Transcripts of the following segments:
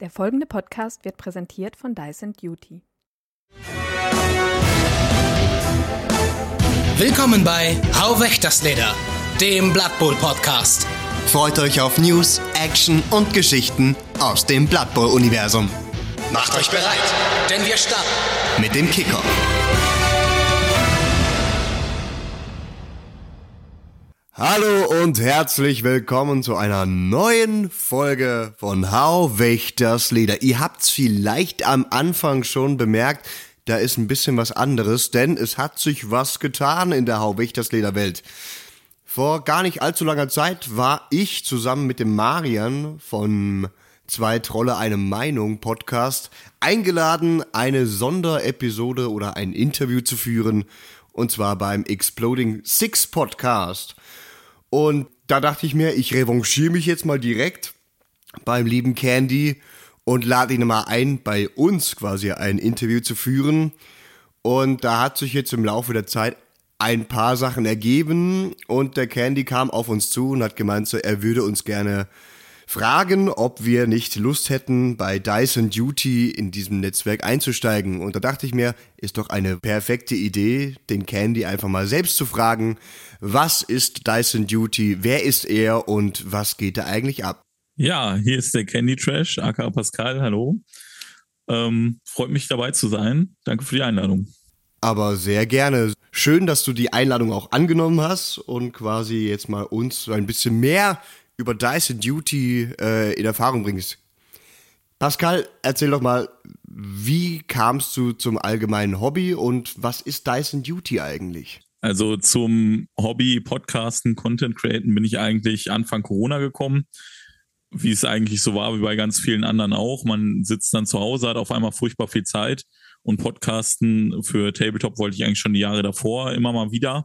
Der folgende Podcast wird präsentiert von Dyson Duty. Willkommen bei Hau weg das Leder, dem Blood Bowl Podcast. Freut euch auf News, Action und Geschichten aus dem Blood Bowl Universum. Macht euch bereit, denn wir starten Mit dem Kicker. Hallo und herzlich willkommen zu einer neuen Folge von weg das Leder. Ihr habt's vielleicht am Anfang schon bemerkt, da ist ein bisschen was anderes, denn es hat sich was getan in der Hau weg das Leder Welt. Vor gar nicht allzu langer Zeit war ich zusammen mit dem Marian von Zwei Trolle eine Meinung Podcast eingeladen, eine Sonderepisode oder ein Interview zu führen und zwar beim Exploding Six Podcast. Und da dachte ich mir, ich revanchiere mich jetzt mal direkt beim lieben Candy und lade ihn mal ein, bei uns quasi ein Interview zu führen. Und da hat sich jetzt im Laufe der Zeit ein paar Sachen ergeben und der Candy kam auf uns zu und hat gemeint, so, er würde uns gerne fragen, ob wir nicht Lust hätten, bei Dyson Duty in diesem Netzwerk einzusteigen. Und da dachte ich mir, ist doch eine perfekte Idee, den Candy einfach mal selbst zu fragen, was ist Dyson Duty, wer ist er und was geht da eigentlich ab? Ja, hier ist der Candy Trash, aka Pascal, hallo. Ähm, freut mich dabei zu sein. Danke für die Einladung. Aber sehr gerne. Schön, dass du die Einladung auch angenommen hast und quasi jetzt mal uns ein bisschen mehr über Dyson Duty äh, in Erfahrung bringst. Pascal, erzähl doch mal, wie kamst du zum allgemeinen Hobby und was ist Dyson Duty eigentlich? Also zum Hobby Podcasten, Content Createn bin ich eigentlich Anfang Corona gekommen. Wie es eigentlich so war, wie bei ganz vielen anderen auch. Man sitzt dann zu Hause, hat auf einmal furchtbar viel Zeit und Podcasten für Tabletop wollte ich eigentlich schon die Jahre davor immer mal wieder.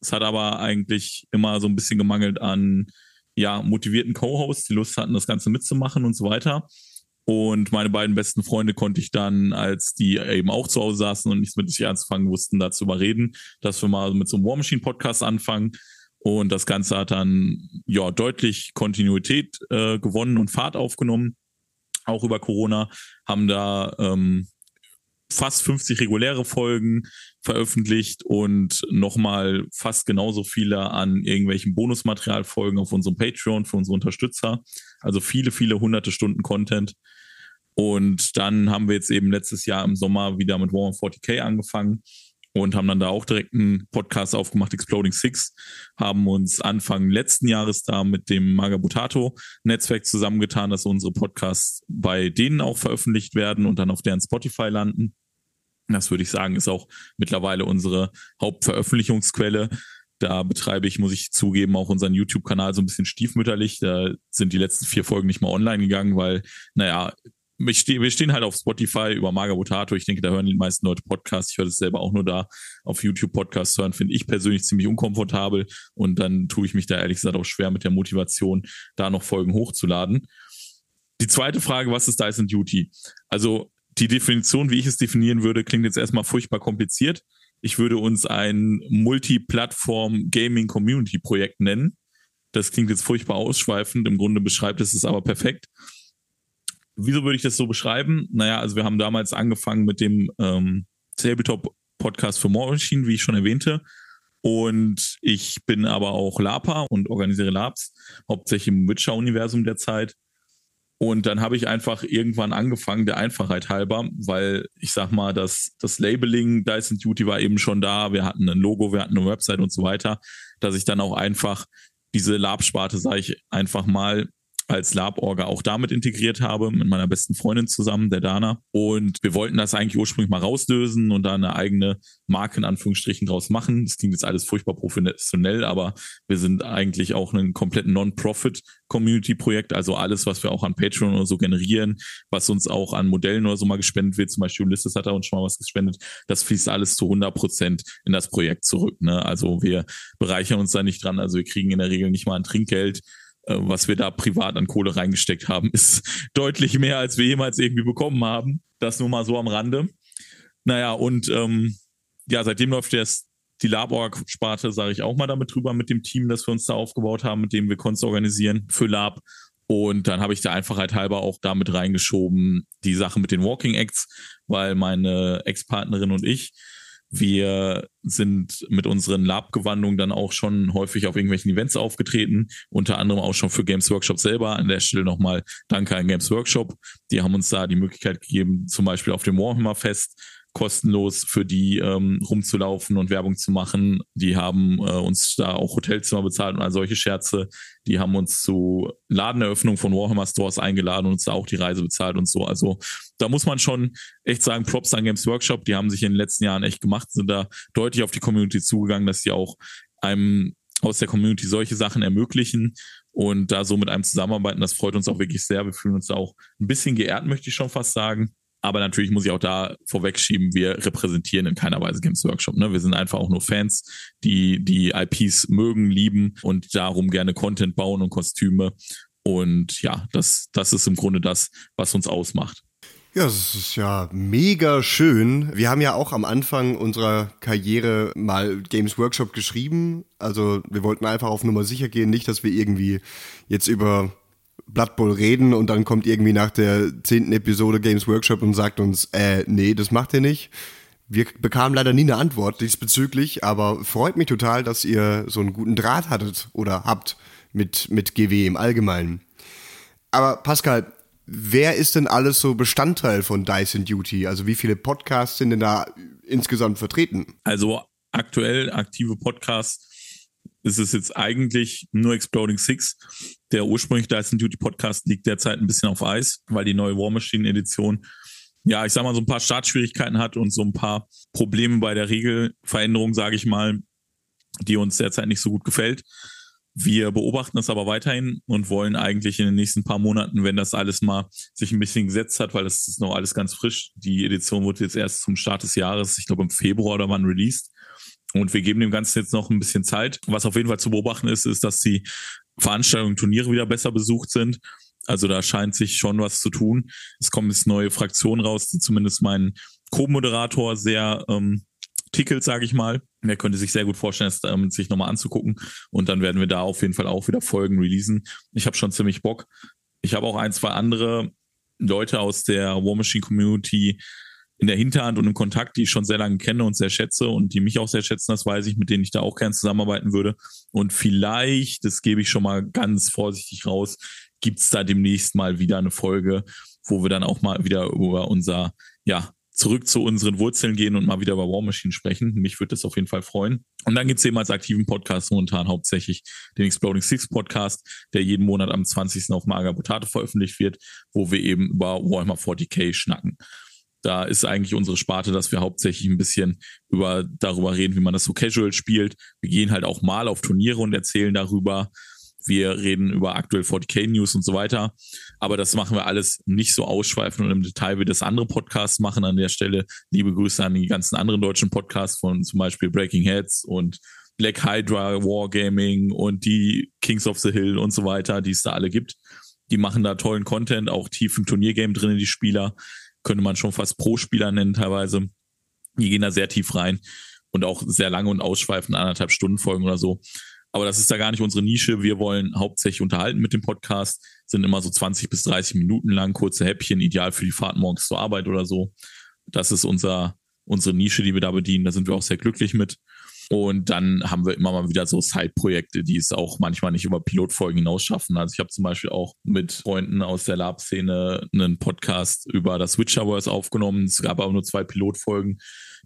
Es hat aber eigentlich immer so ein bisschen gemangelt an ja, motivierten Co-Hosts, die Lust hatten, das Ganze mitzumachen und so weiter. Und meine beiden besten Freunde konnte ich dann, als die eben auch zu Hause saßen und nichts mit sich anzufangen wussten, dazu überreden, dass wir mal mit so einem War Machine Podcast anfangen. Und das Ganze hat dann ja deutlich Kontinuität äh, gewonnen und Fahrt aufgenommen, auch über Corona, haben da ähm, fast 50 reguläre Folgen veröffentlicht und nochmal fast genauso viele an irgendwelchen Bonusmaterialfolgen auf unserem Patreon für unsere Unterstützer. Also viele, viele hunderte Stunden Content. Und dann haben wir jetzt eben letztes Jahr im Sommer wieder mit Warhammer 40k angefangen und haben dann da auch direkt einen Podcast aufgemacht, Exploding Six, haben uns Anfang letzten Jahres da mit dem Magabutato Netzwerk zusammengetan, dass unsere Podcasts bei denen auch veröffentlicht werden und dann auf deren Spotify landen. Das würde ich sagen, ist auch mittlerweile unsere Hauptveröffentlichungsquelle. Da betreibe ich, muss ich zugeben, auch unseren YouTube-Kanal so ein bisschen stiefmütterlich. Da sind die letzten vier Folgen nicht mal online gegangen, weil, naja, wir stehen halt auf Spotify über Magabotato. Ich denke, da hören die meisten Leute Podcasts. Ich höre das selber auch nur da. Auf YouTube Podcasts hören finde ich persönlich ziemlich unkomfortabel. Und dann tue ich mich da ehrlich gesagt auch schwer mit der Motivation, da noch Folgen hochzuladen. Die zweite Frage, was ist Dyson Duty? Also die Definition, wie ich es definieren würde, klingt jetzt erstmal furchtbar kompliziert. Ich würde uns ein Multiplattform Gaming Community Projekt nennen. Das klingt jetzt furchtbar ausschweifend. Im Grunde beschreibt es es aber perfekt. Wieso würde ich das so beschreiben? Naja, also wir haben damals angefangen mit dem ähm, Tabletop-Podcast für More Machine, wie ich schon erwähnte. Und ich bin aber auch Lapa und organisiere Labs, hauptsächlich im Witcher-Universum derzeit. Und dann habe ich einfach irgendwann angefangen, der Einfachheit halber, weil ich sag mal, das, das Labeling Dyson Duty war eben schon da. Wir hatten ein Logo, wir hatten eine Website und so weiter, dass ich dann auch einfach diese Lab-Sparte, sage ich einfach mal, als Lab-Orga auch damit integriert habe, mit meiner besten Freundin zusammen, der Dana. Und wir wollten das eigentlich ursprünglich mal rauslösen und da eine eigene Marke in Anführungsstrichen draus machen. Das klingt jetzt alles furchtbar professionell, aber wir sind eigentlich auch ein komplett Non-Profit-Community-Projekt. Also alles, was wir auch an Patreon oder so generieren, was uns auch an Modellen oder so mal gespendet wird, zum Beispiel Ulysses hat da uns schon mal was gespendet, das fließt alles zu 100 Prozent in das Projekt zurück. Ne? Also wir bereichern uns da nicht dran. Also wir kriegen in der Regel nicht mal ein Trinkgeld was wir da privat an Kohle reingesteckt haben, ist deutlich mehr, als wir jemals irgendwie bekommen haben. Das nur mal so am Rande. Naja, und ähm, ja, seitdem läuft jetzt die Lab-Org-Sparte, sage ich auch mal damit drüber, mit dem Team, das wir uns da aufgebaut haben, mit dem wir Kunst organisieren für Lab. Und dann habe ich der Einfachheit halber auch damit reingeschoben, die Sache mit den Walking Acts, weil meine Ex-Partnerin und ich, wir sind mit unseren Lab-Gewandungen dann auch schon häufig auf irgendwelchen Events aufgetreten, unter anderem auch schon für Games Workshop selber. An der Stelle nochmal Danke an Games Workshop. Die haben uns da die Möglichkeit gegeben, zum Beispiel auf dem Warhammer Fest kostenlos für die ähm, rumzulaufen und Werbung zu machen. Die haben äh, uns da auch Hotelzimmer bezahlt und all solche Scherze. Die haben uns zu Ladeneröffnung von Warhammer Stores eingeladen und uns da auch die Reise bezahlt und so. Also da muss man schon echt sagen, Props an Games Workshop. Die haben sich in den letzten Jahren echt gemacht, sind da deutlich auf die Community zugegangen, dass sie auch einem aus der Community solche Sachen ermöglichen und da so mit einem zusammenarbeiten. Das freut uns auch wirklich sehr. Wir fühlen uns auch ein bisschen geehrt, möchte ich schon fast sagen. Aber natürlich muss ich auch da vorwegschieben, wir repräsentieren in keiner Weise Games Workshop. Ne? Wir sind einfach auch nur Fans, die die IPs mögen, lieben und darum gerne Content bauen und Kostüme. Und ja, das, das ist im Grunde das, was uns ausmacht. Ja, das ist ja mega schön. Wir haben ja auch am Anfang unserer Karriere mal Games Workshop geschrieben. Also wir wollten einfach auf Nummer sicher gehen, nicht, dass wir irgendwie jetzt über Blood Bowl reden und dann kommt irgendwie nach der zehnten Episode Games Workshop und sagt uns, äh, nee, das macht ihr nicht. Wir bekamen leider nie eine Antwort diesbezüglich, aber freut mich total, dass ihr so einen guten Draht hattet oder habt mit, mit GW im Allgemeinen. Aber Pascal, wer ist denn alles so Bestandteil von Dyson Duty? Also wie viele Podcasts sind denn da insgesamt vertreten? Also aktuell aktive Podcasts ist es jetzt eigentlich nur Exploding Six. Der ursprünglich Dyson Duty Podcast liegt derzeit ein bisschen auf Eis, weil die neue War Machine Edition ja, ich sag mal, so ein paar Startschwierigkeiten hat und so ein paar Probleme bei der Regelveränderung, sage ich mal, die uns derzeit nicht so gut gefällt. Wir beobachten das aber weiterhin und wollen eigentlich in den nächsten paar Monaten, wenn das alles mal sich ein bisschen gesetzt hat, weil das ist noch alles ganz frisch. Die Edition wurde jetzt erst zum Start des Jahres, ich glaube im Februar oder wann released. Und wir geben dem Ganzen jetzt noch ein bisschen Zeit. Was auf jeden Fall zu beobachten ist, ist, dass die Veranstaltungen, Turniere wieder besser besucht sind. Also da scheint sich schon was zu tun. Es kommen jetzt neue Fraktionen raus, die zumindest meinen Co-Moderator sehr ähm, tickelt, sage ich mal. Er könnte sich sehr gut vorstellen, es ähm, sich nochmal anzugucken. Und dann werden wir da auf jeden Fall auch wieder Folgen releasen. Ich habe schon ziemlich Bock. Ich habe auch ein, zwei andere Leute aus der War Machine Community in der Hinterhand und im Kontakt, die ich schon sehr lange kenne und sehr schätze und die mich auch sehr schätzen, das weiß ich, mit denen ich da auch gern zusammenarbeiten würde. Und vielleicht, das gebe ich schon mal ganz vorsichtig raus, gibt's da demnächst mal wieder eine Folge, wo wir dann auch mal wieder über unser, ja, zurück zu unseren Wurzeln gehen und mal wieder über War Machine sprechen. Mich würde das auf jeden Fall freuen. Und dann gibt's eben als aktiven Podcast momentan hauptsächlich den Exploding Six Podcast, der jeden Monat am 20. auf Maga Potato veröffentlicht wird, wo wir eben über Warhammer 40k schnacken. Da ist eigentlich unsere Sparte, dass wir hauptsächlich ein bisschen über darüber reden, wie man das so casual spielt. Wir gehen halt auch mal auf Turniere und erzählen darüber. Wir reden über aktuell 40k News und so weiter. Aber das machen wir alles nicht so ausschweifend und im Detail, wie das andere Podcasts machen. An der Stelle liebe Grüße an die ganzen anderen deutschen Podcasts von zum Beispiel Breaking Heads und Black Hydra Wargaming und die Kings of the Hill und so weiter, die es da alle gibt. Die machen da tollen Content, auch tief im Turniergame drin, die Spieler könnte man schon fast Pro-Spieler nennen teilweise. Die gehen da sehr tief rein und auch sehr lange und ausschweifend, anderthalb Stunden Folgen oder so. Aber das ist da gar nicht unsere Nische. Wir wollen hauptsächlich unterhalten mit dem Podcast, sind immer so 20 bis 30 Minuten lang, kurze Häppchen, ideal für die Fahrt morgens zur Arbeit oder so. Das ist unser, unsere Nische, die wir da bedienen. Da sind wir auch sehr glücklich mit. Und dann haben wir immer mal wieder so Side-Projekte, die es auch manchmal nicht über Pilotfolgen hinaus schaffen. Also ich habe zum Beispiel auch mit Freunden aus der Lab-Szene einen Podcast über das Witcherverse aufgenommen. Es gab aber nur zwei Pilotfolgen.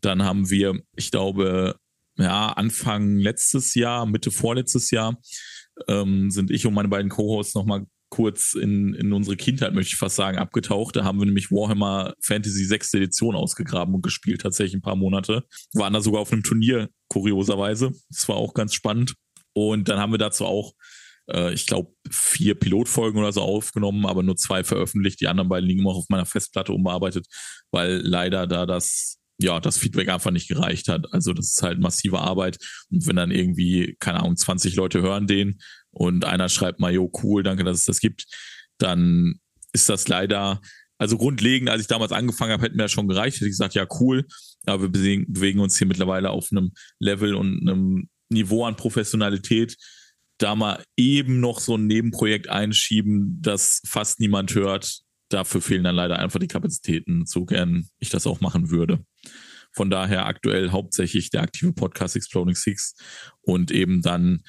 Dann haben wir, ich glaube, ja, Anfang letztes Jahr, Mitte vorletztes Jahr, ähm, sind ich und meine beiden Co-Hosts nochmal kurz in, in unsere Kindheit, möchte ich fast sagen, abgetaucht. Da haben wir nämlich Warhammer Fantasy 6. Edition ausgegraben und gespielt, tatsächlich ein paar Monate. Waren da sogar auf einem Turnier, kurioserweise. Das war auch ganz spannend. Und dann haben wir dazu auch, äh, ich glaube, vier Pilotfolgen oder so aufgenommen, aber nur zwei veröffentlicht. Die anderen beiden liegen immer auf meiner Festplatte unbearbeitet, weil leider da das ja, das Feedback einfach nicht gereicht hat. Also das ist halt massive Arbeit. Und wenn dann irgendwie, keine Ahnung, 20 Leute hören den und einer schreibt mal, jo, cool, danke, dass es das gibt, dann ist das leider, also grundlegend, als ich damals angefangen habe, hätten mir das schon gereicht, hätte ich gesagt, ja, cool, aber wir bewegen, bewegen uns hier mittlerweile auf einem Level und einem Niveau an Professionalität, da mal eben noch so ein Nebenprojekt einschieben, das fast niemand hört. Dafür fehlen dann leider einfach die Kapazitäten, so gern ich das auch machen würde. Von daher aktuell hauptsächlich der aktive Podcast Exploding Six und eben dann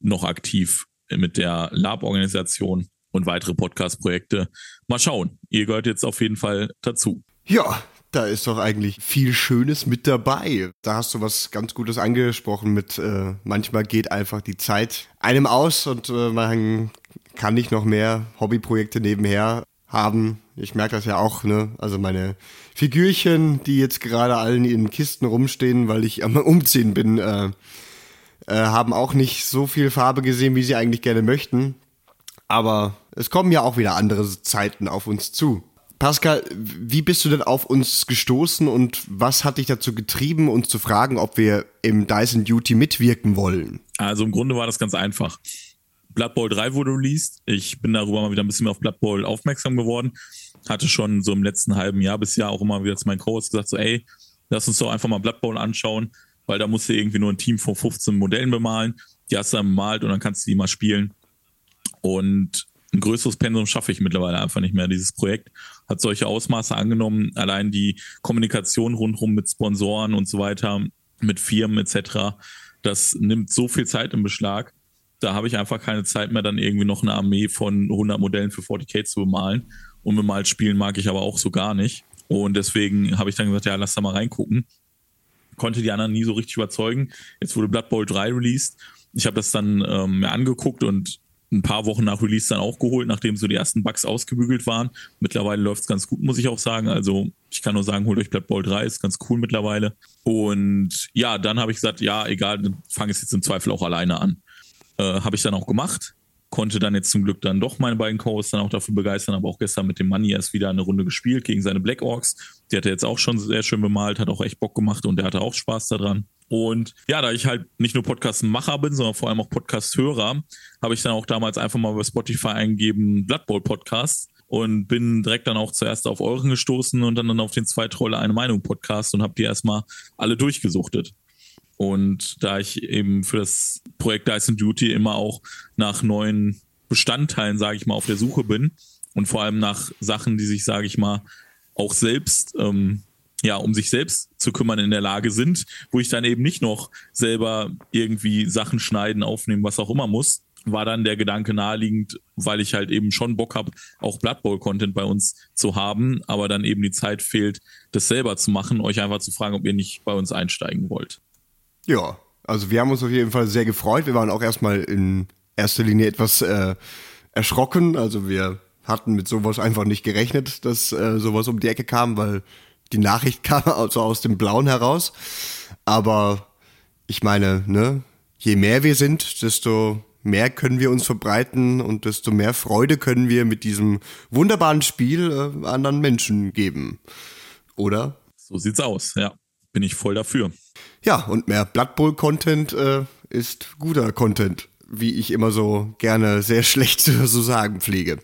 noch aktiv mit der Lab-Organisation und weitere Podcast-Projekte. Mal schauen. Ihr gehört jetzt auf jeden Fall dazu. Ja, da ist doch eigentlich viel Schönes mit dabei. Da hast du was ganz Gutes angesprochen mit, äh, manchmal geht einfach die Zeit einem aus und äh, man kann nicht noch mehr Hobbyprojekte nebenher haben. Ich merke das ja auch, ne? Also meine Figürchen, die jetzt gerade allen in Kisten rumstehen, weil ich am Umziehen bin, äh, äh, haben auch nicht so viel Farbe gesehen, wie sie eigentlich gerne möchten. Aber es kommen ja auch wieder andere Zeiten auf uns zu. Pascal, wie bist du denn auf uns gestoßen und was hat dich dazu getrieben, uns zu fragen, ob wir im Dyson Duty mitwirken wollen? Also im Grunde war das ganz einfach. Blood Bowl 3 wurde released. Ich bin darüber mal wieder ein bisschen mehr auf Blood Bowl aufmerksam geworden. Hatte schon so im letzten halben Jahr bis Jahr auch immer wieder zu meinen Co-Hosts gesagt, so ey, lass uns doch einfach mal Blood Bowl anschauen, weil da musst du irgendwie nur ein Team von 15 Modellen bemalen. Die hast du dann bemalt und dann kannst du die mal spielen. Und ein größeres Pensum schaffe ich mittlerweile einfach nicht mehr. Dieses Projekt hat solche Ausmaße angenommen. Allein die Kommunikation rundherum mit Sponsoren und so weiter, mit Firmen etc., das nimmt so viel Zeit in Beschlag. Da habe ich einfach keine Zeit mehr, dann irgendwie noch eine Armee von 100 Modellen für 40k zu bemalen. Und bemalt spielen mag ich aber auch so gar nicht. Und deswegen habe ich dann gesagt, ja, lass da mal reingucken. Konnte die anderen nie so richtig überzeugen. Jetzt wurde Blood Bowl 3 released. Ich habe das dann ähm, mir angeguckt und ein paar Wochen nach Release dann auch geholt, nachdem so die ersten Bugs ausgebügelt waren. Mittlerweile läuft es ganz gut, muss ich auch sagen. Also ich kann nur sagen, holt euch Blood Bowl 3, ist ganz cool mittlerweile. Und ja, dann habe ich gesagt, ja, egal, dann fange ich jetzt im Zweifel auch alleine an. Äh, habe ich dann auch gemacht. Konnte dann jetzt zum Glück dann doch meine beiden Co-Hosts dann auch dafür begeistern, aber auch gestern mit dem Money erst wieder eine Runde gespielt gegen seine Black Orks. Die hat er jetzt auch schon sehr schön bemalt, hat auch echt Bock gemacht und der hatte auch Spaß daran. Und ja, da ich halt nicht nur Podcast-Macher bin, sondern vor allem auch Podcast-Hörer, habe ich dann auch damals einfach mal über Spotify eingegeben Blood Bowl Podcast und bin direkt dann auch zuerst auf euren gestoßen und dann, dann auf den Zweitrolle eine Meinung Podcast und habe die erstmal alle durchgesuchtet. Und da ich eben für das Projekt Dyson Duty immer auch nach neuen Bestandteilen, sage ich mal, auf der Suche bin und vor allem nach Sachen, die sich, sage ich mal, auch selbst ähm, ja, um sich selbst zu kümmern in der Lage sind, wo ich dann eben nicht noch selber irgendwie Sachen schneiden, aufnehmen, was auch immer muss, war dann der Gedanke naheliegend, weil ich halt eben schon Bock habe, auch Blood Bowl Content bei uns zu haben, aber dann eben die Zeit fehlt, das selber zu machen, euch einfach zu fragen, ob ihr nicht bei uns einsteigen wollt. Ja, also wir haben uns auf jeden Fall sehr gefreut. Wir waren auch erstmal in erster Linie etwas äh, erschrocken. Also wir hatten mit sowas einfach nicht gerechnet, dass äh, sowas um die Ecke kam, weil die Nachricht kam also aus dem Blauen heraus. Aber ich meine, ne, je mehr wir sind, desto mehr können wir uns verbreiten und desto mehr Freude können wir mit diesem wunderbaren Spiel äh, anderen Menschen geben. Oder? So sieht's aus, ja. Bin ich voll dafür. Ja, und mehr Blood Bowl Content äh, ist guter Content, wie ich immer so gerne sehr schlecht so sagen pflege.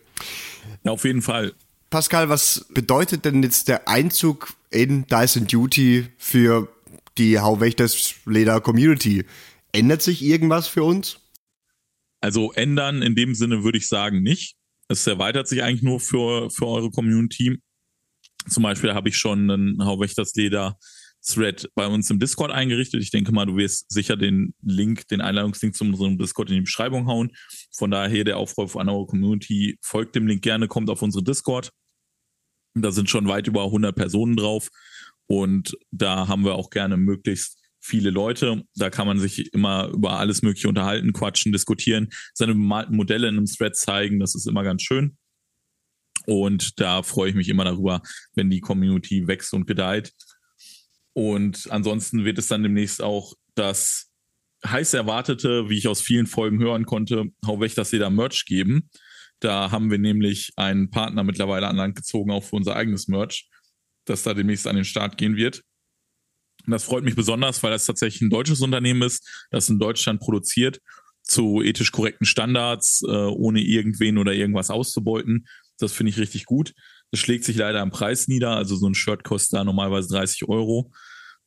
Ja, auf jeden Fall. Pascal, was bedeutet denn jetzt der Einzug in Dyson Duty für die Hauwächters Leder Community? Ändert sich irgendwas für uns? Also ändern in dem Sinne würde ich sagen nicht. Es erweitert sich eigentlich nur für, für eure Community. Zum Beispiel habe ich schon einen Hauwächters Leder Thread bei uns im Discord eingerichtet. Ich denke mal, du wirst sicher den Link, den Einladungslink zu unserem Discord in die Beschreibung hauen. Von daher der Aufruf an eure Community, folgt dem Link gerne, kommt auf unsere Discord. Da sind schon weit über 100 Personen drauf und da haben wir auch gerne möglichst viele Leute. Da kann man sich immer über alles Mögliche unterhalten, quatschen, diskutieren, seine bemalten Modelle in einem Thread zeigen. Das ist immer ganz schön. Und da freue ich mich immer darüber, wenn die Community wächst und gedeiht. Und ansonsten wird es dann demnächst auch das heiß erwartete, wie ich aus vielen Folgen hören konnte, Hau weg, dass jeder Merch geben. Da haben wir nämlich einen Partner mittlerweile an Land gezogen, auch für unser eigenes Merch, das da demnächst an den Start gehen wird. Und das freut mich besonders, weil das tatsächlich ein deutsches Unternehmen ist, das in Deutschland produziert, zu ethisch korrekten Standards, äh, ohne irgendwen oder irgendwas auszubeuten. Das finde ich richtig gut. Das schlägt sich leider am Preis nieder. Also so ein Shirt kostet da normalerweise 30 Euro.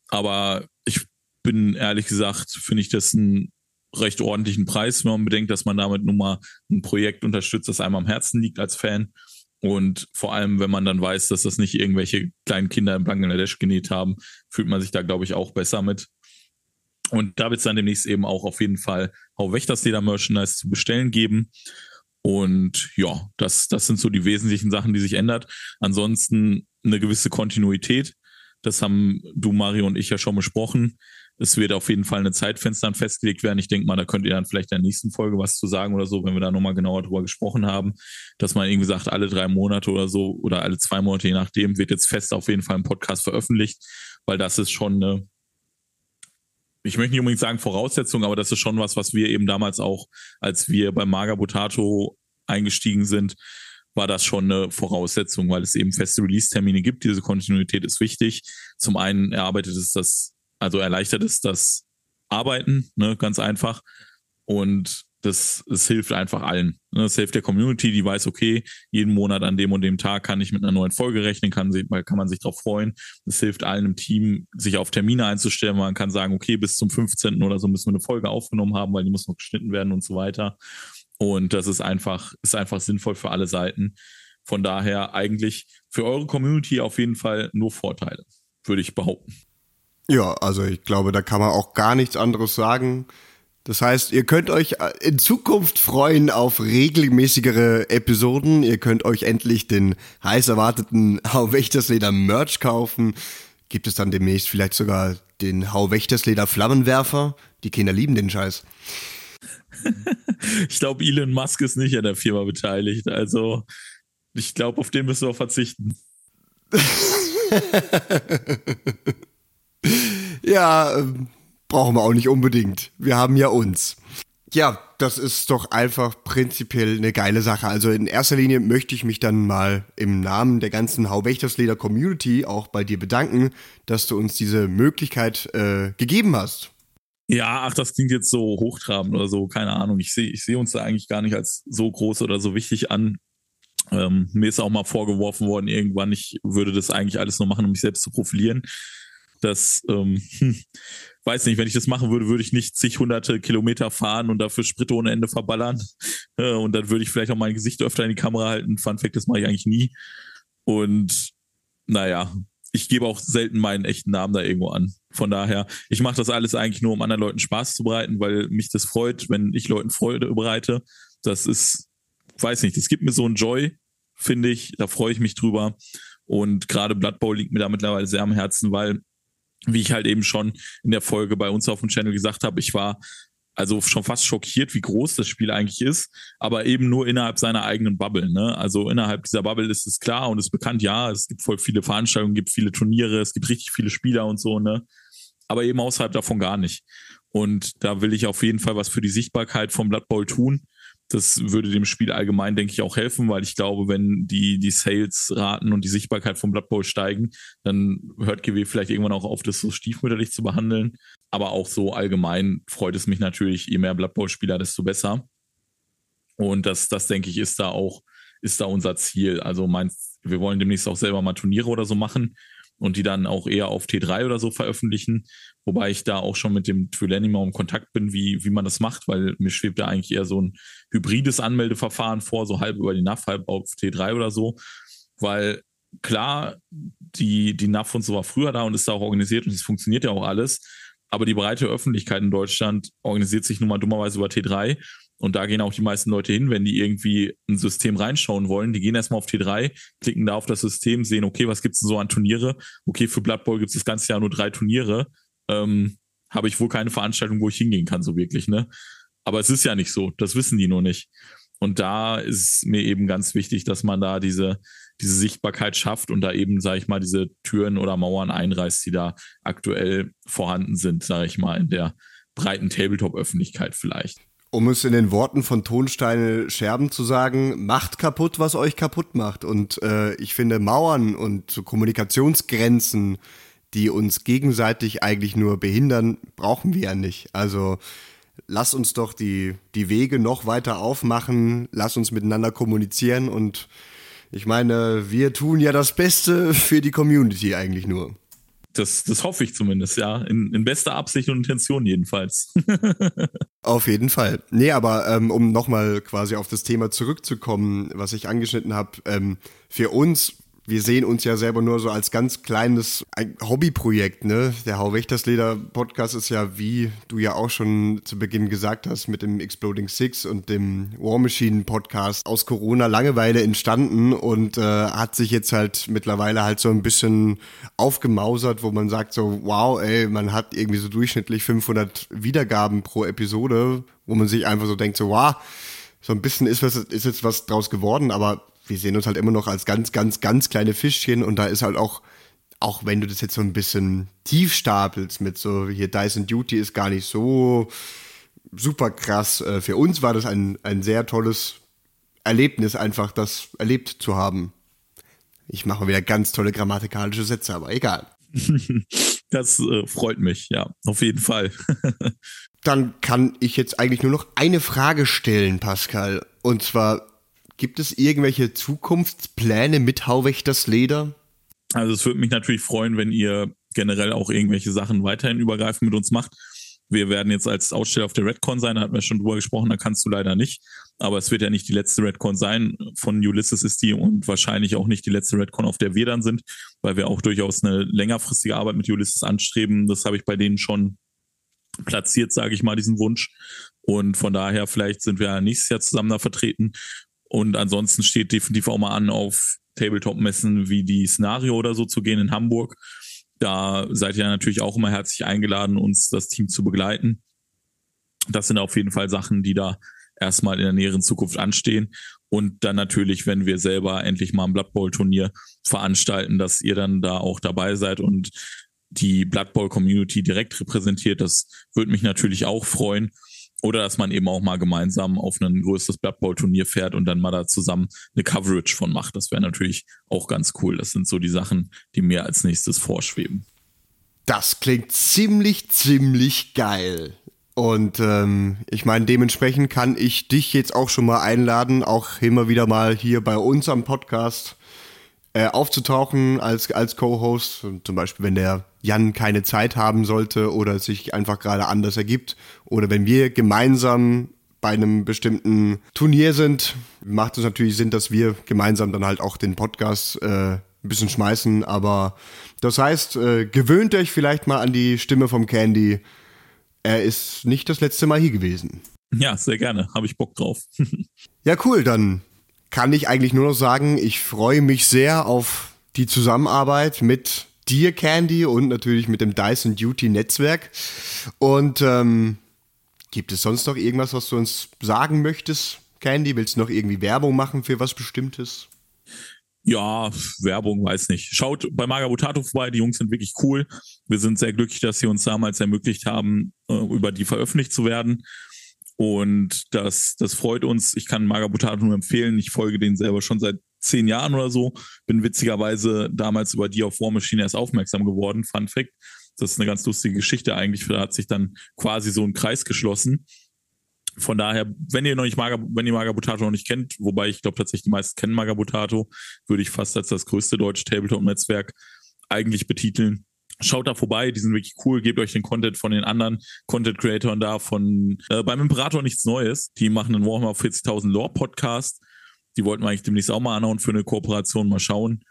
Aber ich bin ehrlich gesagt, finde ich das ein recht ordentlichen Preis, wenn man bedenkt, dass man damit nun mal ein Projekt unterstützt, das einem am Herzen liegt als Fan. Und vor allem, wenn man dann weiß, dass das nicht irgendwelche kleinen Kinder in Bangladesch genäht haben, fühlt man sich da, glaube ich, auch besser mit. Und da wird es dann demnächst eben auch auf jeden Fall Hau Wächtersleder Merchandise zu bestellen geben. Und ja, das, das sind so die wesentlichen Sachen, die sich ändert. Ansonsten eine gewisse Kontinuität. Das haben du, Mario und ich ja schon besprochen. Es wird auf jeden Fall eine Zeitfenster festgelegt werden. Ich denke mal, da könnt ihr dann vielleicht in der nächsten Folge was zu sagen oder so, wenn wir da nochmal genauer drüber gesprochen haben, dass man irgendwie sagt, alle drei Monate oder so oder alle zwei Monate, je nachdem, wird jetzt fest auf jeden Fall ein Podcast veröffentlicht, weil das ist schon eine, ich möchte nicht unbedingt sagen Voraussetzung, aber das ist schon was, was wir eben damals auch, als wir bei Maga Potato eingestiegen sind, war das schon eine Voraussetzung, weil es eben feste Release-Termine gibt. Diese Kontinuität ist wichtig. Zum einen erarbeitet es das also erleichtert es das Arbeiten, ne, ganz einfach. Und das, das hilft einfach allen. Ne? Das hilft der Community, die weiß, okay, jeden Monat an dem und dem Tag kann ich mit einer neuen Folge rechnen, kann, kann man sich darauf freuen. Das hilft allen im Team, sich auf Termine einzustellen. Man kann sagen, okay, bis zum 15. oder so müssen wir eine Folge aufgenommen haben, weil die muss noch geschnitten werden und so weiter. Und das ist einfach, ist einfach sinnvoll für alle Seiten. Von daher eigentlich für eure Community auf jeden Fall nur Vorteile, würde ich behaupten. Ja, also ich glaube, da kann man auch gar nichts anderes sagen. Das heißt, ihr könnt euch äh, in Zukunft freuen auf regelmäßigere Episoden. Ihr könnt euch endlich den heiß erwarteten Hau Wächtersleder Merch kaufen. Gibt es dann demnächst vielleicht sogar den Hau Wächtersleder Flammenwerfer? Die Kinder lieben den Scheiß. ich glaube, Elon Musk ist nicht an der Firma beteiligt. Also, ich glaube, auf den müssen wir verzichten. ja, ähm, brauchen wir auch nicht unbedingt. Wir haben ja uns. Ja, das ist doch einfach prinzipiell eine geile Sache. Also in erster Linie möchte ich mich dann mal im Namen der ganzen Hauwächtersleder Community auch bei dir bedanken, dass du uns diese Möglichkeit äh, gegeben hast. Ja, ach, das klingt jetzt so hochtrabend oder so, keine Ahnung. Ich sehe ich seh uns da eigentlich gar nicht als so groß oder so wichtig an. Ähm, mir ist auch mal vorgeworfen worden, irgendwann, ich würde das eigentlich alles nur machen, um mich selbst zu profilieren. Das, ähm, hm, weiß nicht, wenn ich das machen würde, würde ich nicht zig hunderte Kilometer fahren und dafür Sprit ohne Ende verballern. Äh, und dann würde ich vielleicht auch mein Gesicht öfter in die Kamera halten. Fun Fact, das mache ich eigentlich nie. Und naja, ich gebe auch selten meinen echten Namen da irgendwo an. Von daher, ich mache das alles eigentlich nur, um anderen Leuten Spaß zu bereiten, weil mich das freut, wenn ich Leuten Freude bereite. Das ist, weiß nicht, das gibt mir so einen Joy, finde ich. Da freue ich mich drüber. Und gerade Blood Bowl liegt mir da mittlerweile sehr am Herzen, weil wie ich halt eben schon in der Folge bei uns auf dem Channel gesagt habe, ich war also schon fast schockiert, wie groß das Spiel eigentlich ist, aber eben nur innerhalb seiner eigenen Bubble. Ne? Also innerhalb dieser Bubble ist es klar und ist bekannt, ja, es gibt voll viele Veranstaltungen, gibt viele Turniere, es gibt richtig viele Spieler und so, ne? Aber eben außerhalb davon gar nicht. Und da will ich auf jeden Fall was für die Sichtbarkeit vom Blood Bowl tun. Das würde dem Spiel allgemein, denke ich, auch helfen, weil ich glaube, wenn die, die Sales-Raten und die Sichtbarkeit vom Blood Bowl steigen, dann hört GW vielleicht irgendwann auch auf, das so stiefmütterlich zu behandeln. Aber auch so allgemein freut es mich natürlich, je mehr Blood Bowl-Spieler, desto besser. Und das, das denke ich, ist da auch, ist da unser Ziel. Also meinst, wir wollen demnächst auch selber mal Turniere oder so machen und die dann auch eher auf T3 oder so veröffentlichen. Wobei ich da auch schon mit dem Twilanima im Kontakt bin, wie, wie man das macht, weil mir schwebt da eigentlich eher so ein hybrides Anmeldeverfahren vor, so halb über die NAV, halb auf T3 oder so. Weil klar, die, die NAV und so war früher da und ist da auch organisiert und es funktioniert ja auch alles. Aber die breite Öffentlichkeit in Deutschland organisiert sich nun mal dummerweise über T3 und da gehen auch die meisten Leute hin, wenn die irgendwie ein System reinschauen wollen. Die gehen erstmal auf T3, klicken da auf das System, sehen, okay, was gibt's denn so an Turniere? Okay, für Blood Bowl gibt's das ganze Jahr nur drei Turniere. Ähm, Habe ich wohl keine Veranstaltung, wo ich hingehen kann, so wirklich, ne? Aber es ist ja nicht so. Das wissen die nur nicht. Und da ist mir eben ganz wichtig, dass man da diese, diese Sichtbarkeit schafft und da eben, sage ich mal, diese Türen oder Mauern einreißt, die da aktuell vorhanden sind, sage ich mal, in der breiten Tabletop-Öffentlichkeit vielleicht um es in den Worten von Tonsteine Scherben zu sagen, macht kaputt, was euch kaputt macht. Und äh, ich finde Mauern und Kommunikationsgrenzen, die uns gegenseitig eigentlich nur behindern, brauchen wir ja nicht. Also lass uns doch die, die Wege noch weiter aufmachen, lass uns miteinander kommunizieren und ich meine, wir tun ja das Beste für die Community eigentlich nur. Das, das hoffe ich zumindest, ja. In, in bester Absicht und Intention jedenfalls. auf jeden Fall. Nee, aber ähm, um nochmal quasi auf das Thema zurückzukommen, was ich angeschnitten habe, ähm, für uns wir sehen uns ja selber nur so als ganz kleines Hobbyprojekt, ne? Der Hau Wächtersleder Podcast ist ja, wie du ja auch schon zu Beginn gesagt hast, mit dem Exploding Six und dem War Machine Podcast aus Corona Langeweile entstanden und äh, hat sich jetzt halt mittlerweile halt so ein bisschen aufgemausert, wo man sagt so, wow, ey, man hat irgendwie so durchschnittlich 500 Wiedergaben pro Episode, wo man sich einfach so denkt so, wow, so ein bisschen ist was, ist jetzt was draus geworden, aber wir sehen uns halt immer noch als ganz, ganz, ganz kleine Fischchen und da ist halt auch, auch wenn du das jetzt so ein bisschen tief stapelst mit so, hier Dyson Duty ist gar nicht so super krass. Äh, für uns war das ein, ein sehr tolles Erlebnis, einfach das erlebt zu haben. Ich mache wieder ganz tolle grammatikalische Sätze, aber egal. Das äh, freut mich, ja, auf jeden Fall. Dann kann ich jetzt eigentlich nur noch eine Frage stellen, Pascal. Und zwar, Gibt es irgendwelche Zukunftspläne mit Hauwächters Leder? Also es würde mich natürlich freuen, wenn ihr generell auch irgendwelche Sachen weiterhin übergreifend mit uns macht. Wir werden jetzt als Aussteller auf der Redcon sein, da hatten wir schon drüber gesprochen, da kannst du leider nicht. Aber es wird ja nicht die letzte Redcon sein. Von Ulysses ist die und wahrscheinlich auch nicht die letzte Redcon, auf der wir dann sind, weil wir auch durchaus eine längerfristige Arbeit mit Ulysses anstreben. Das habe ich bei denen schon platziert, sage ich mal, diesen Wunsch. Und von daher, vielleicht sind wir nächstes Jahr zusammen da vertreten. Und ansonsten steht definitiv auch mal an, auf Tabletop-Messen wie die Szenario oder so zu gehen in Hamburg. Da seid ihr natürlich auch immer herzlich eingeladen, uns das Team zu begleiten. Das sind auf jeden Fall Sachen, die da erstmal in der näheren Zukunft anstehen. Und dann natürlich, wenn wir selber endlich mal ein Blood Bowl Turnier veranstalten, dass ihr dann da auch dabei seid und die Blood Bowl Community direkt repräsentiert. Das würde mich natürlich auch freuen. Oder dass man eben auch mal gemeinsam auf ein größeres Blood Bowl Turnier fährt und dann mal da zusammen eine Coverage von macht. Das wäre natürlich auch ganz cool. Das sind so die Sachen, die mir als nächstes vorschweben. Das klingt ziemlich, ziemlich geil. Und ähm, ich meine, dementsprechend kann ich dich jetzt auch schon mal einladen, auch immer wieder mal hier bei uns am Podcast äh, aufzutauchen als, als Co-Host. Zum Beispiel, wenn der Jan keine Zeit haben sollte oder sich einfach gerade anders ergibt. Oder wenn wir gemeinsam bei einem bestimmten Turnier sind, macht es natürlich Sinn, dass wir gemeinsam dann halt auch den Podcast äh, ein bisschen schmeißen. Aber das heißt, äh, gewöhnt euch vielleicht mal an die Stimme vom Candy. Er ist nicht das letzte Mal hier gewesen. Ja, sehr gerne. Habe ich Bock drauf. ja, cool. Dann kann ich eigentlich nur noch sagen, ich freue mich sehr auf die Zusammenarbeit mit dir, Candy, und natürlich mit dem Dyson Duty Netzwerk. Und ähm, gibt es sonst noch irgendwas, was du uns sagen möchtest, Candy? Willst du noch irgendwie Werbung machen für was Bestimmtes? Ja, Werbung, weiß nicht. Schaut bei Magabutato vorbei, die Jungs sind wirklich cool. Wir sind sehr glücklich, dass sie uns damals ermöglicht haben, äh, über die veröffentlicht zu werden. Und das, das freut uns. Ich kann Magabutato nur empfehlen. Ich folge denen selber schon seit zehn Jahren oder so. Bin witzigerweise damals über die auf War Machine erst aufmerksam geworden. Fun Fact. Das ist eine ganz lustige Geschichte eigentlich. Da hat sich dann quasi so ein Kreis geschlossen. Von daher, wenn ihr noch nicht Maga, wenn ihr Magabutato noch nicht kennt, wobei ich glaube tatsächlich die meisten kennen Magabutato, würde ich fast als das größte deutsche Tabletop-Netzwerk eigentlich betiteln Schaut da vorbei, die sind wirklich cool. Gebt euch den Content von den anderen Content Creatoren da von äh, beim Imperator nichts Neues. Die machen einen Warhammer 40.000 Lore Podcast. Die wollten wir eigentlich demnächst auch mal anhauen für eine Kooperation. Mal schauen,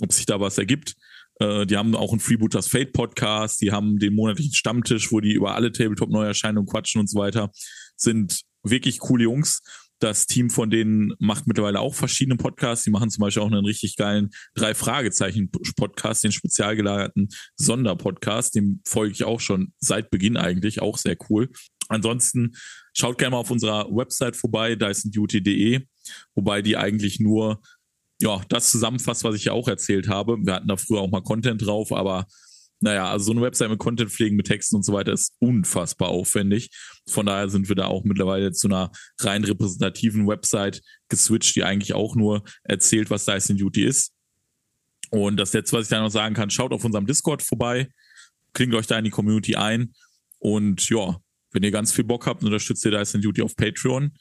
ob sich da was ergibt. Äh, die haben auch einen Freebooters Fate Podcast. Die haben den monatlichen Stammtisch, wo die über alle Tabletop-Neuerscheinungen quatschen und so weiter. Sind wirklich coole Jungs. Das Team von denen macht mittlerweile auch verschiedene Podcasts. Die machen zum Beispiel auch einen richtig geilen drei Fragezeichen Podcast, den spezial gelagerten Sonderpodcast. Dem folge ich auch schon seit Beginn eigentlich, auch sehr cool. Ansonsten schaut gerne mal auf unserer Website vorbei, dysonduty.de, wobei die eigentlich nur ja, das zusammenfasst, was ich ja auch erzählt habe. Wir hatten da früher auch mal Content drauf, aber naja, also so eine Website mit Content pflegen, mit Texten und so weiter ist unfassbar aufwendig. Von daher sind wir da auch mittlerweile zu einer rein repräsentativen Website geswitcht, die eigentlich auch nur erzählt, was Dyson Duty ist. Und das letzte, was ich da noch sagen kann, schaut auf unserem Discord vorbei, klingt euch da in die Community ein und ja, wenn ihr ganz viel Bock habt, unterstützt ihr Dyson Duty auf Patreon.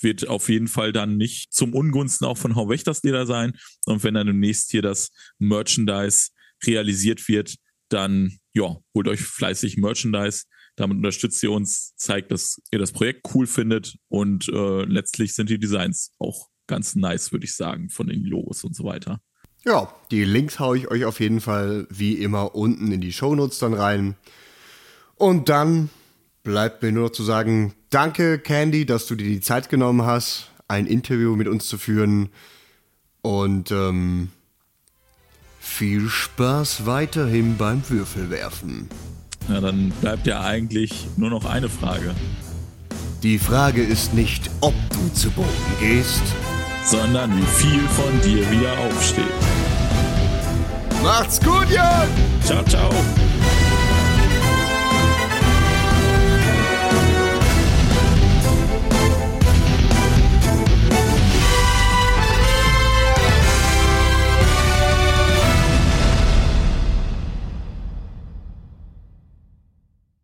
Wird auf jeden Fall dann nicht zum Ungunsten auch von Hau Wächtersleder sein. Und wenn dann demnächst hier das Merchandise realisiert wird, dann ja, holt euch fleißig Merchandise. Damit unterstützt ihr uns, zeigt, dass ihr das Projekt cool findet und äh, letztlich sind die Designs auch ganz nice, würde ich sagen, von den Logos und so weiter. Ja, die Links haue ich euch auf jeden Fall wie immer unten in die Shownotes dann rein. Und dann bleibt mir nur noch zu sagen, danke Candy, dass du dir die Zeit genommen hast, ein Interview mit uns zu führen. Und ähm, viel Spaß weiterhin beim Würfelwerfen. Ja, dann bleibt ja eigentlich nur noch eine Frage. Die Frage ist nicht, ob du zu Boden gehst, sondern wie viel von dir wieder aufsteht. Macht's gut, Jan! Ciao, ciao!